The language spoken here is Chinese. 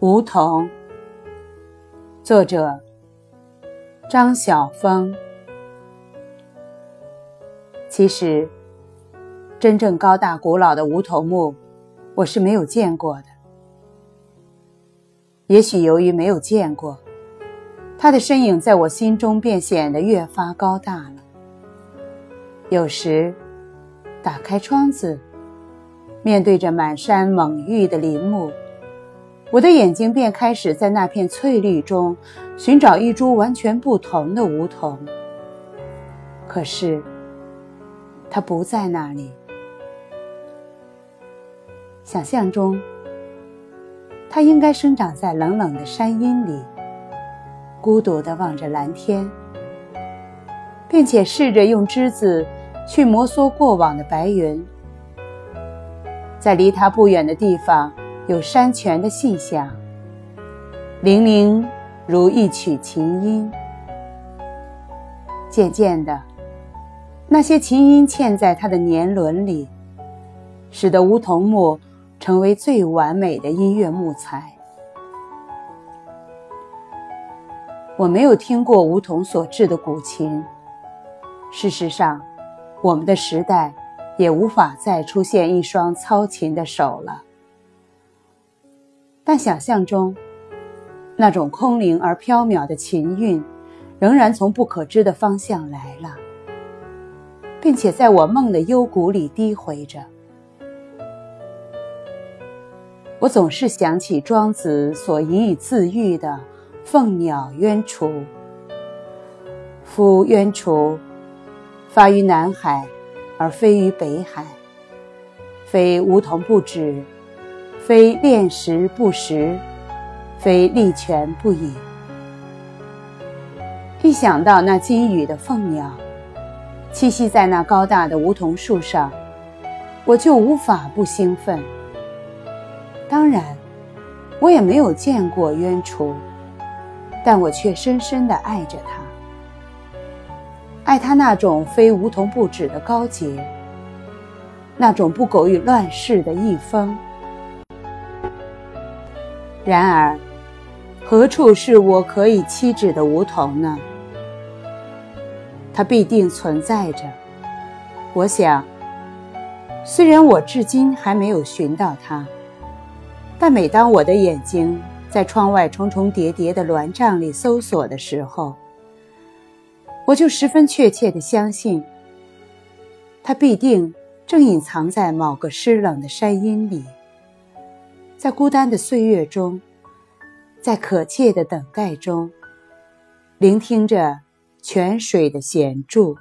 梧桐，作者张晓峰。其实，真正高大古老的梧桐木，我是没有见过的。也许由于没有见过，它的身影在我心中便显得越发高大了。有时，打开窗子，面对着满山猛郁的林木。我的眼睛便开始在那片翠绿中寻找一株完全不同的梧桐，可是它不在那里。想象中，它应该生长在冷冷的山阴里，孤独地望着蓝天，并且试着用枝子去摩挲过往的白云。在离它不远的地方。有山泉的细响，零零如一曲琴音。渐渐的，那些琴音嵌在它的年轮里，使得梧桐木成为最完美的音乐木材。我没有听过梧桐所制的古琴，事实上，我们的时代也无法再出现一双操琴的手了。但想象中，那种空灵而飘渺的琴韵，仍然从不可知的方向来了，并且在我梦的幽谷里低回着。我总是想起庄子所引以自喻的“凤鸟鸢雏”。夫鸢雏，发于南海，而飞于北海，非梧桐不止。非恋食不食，非利泉不饮。一想到那金羽的凤鸟栖息在那高大的梧桐树上，我就无法不兴奋。当然，我也没有见过鸢雏，但我却深深地爱着它，爱它那种非梧桐不止的高洁，那种不苟于乱世的逸风。然而，何处是我可以栖止的梧桐呢？它必定存在着。我想，虽然我至今还没有寻到它，但每当我的眼睛在窗外重重叠叠的峦嶂里搜索的时候，我就十分确切地相信，它必定正隐藏在某个湿冷的山阴里。在孤单的岁月中，在可切的等待中，聆听着泉水的弦柱。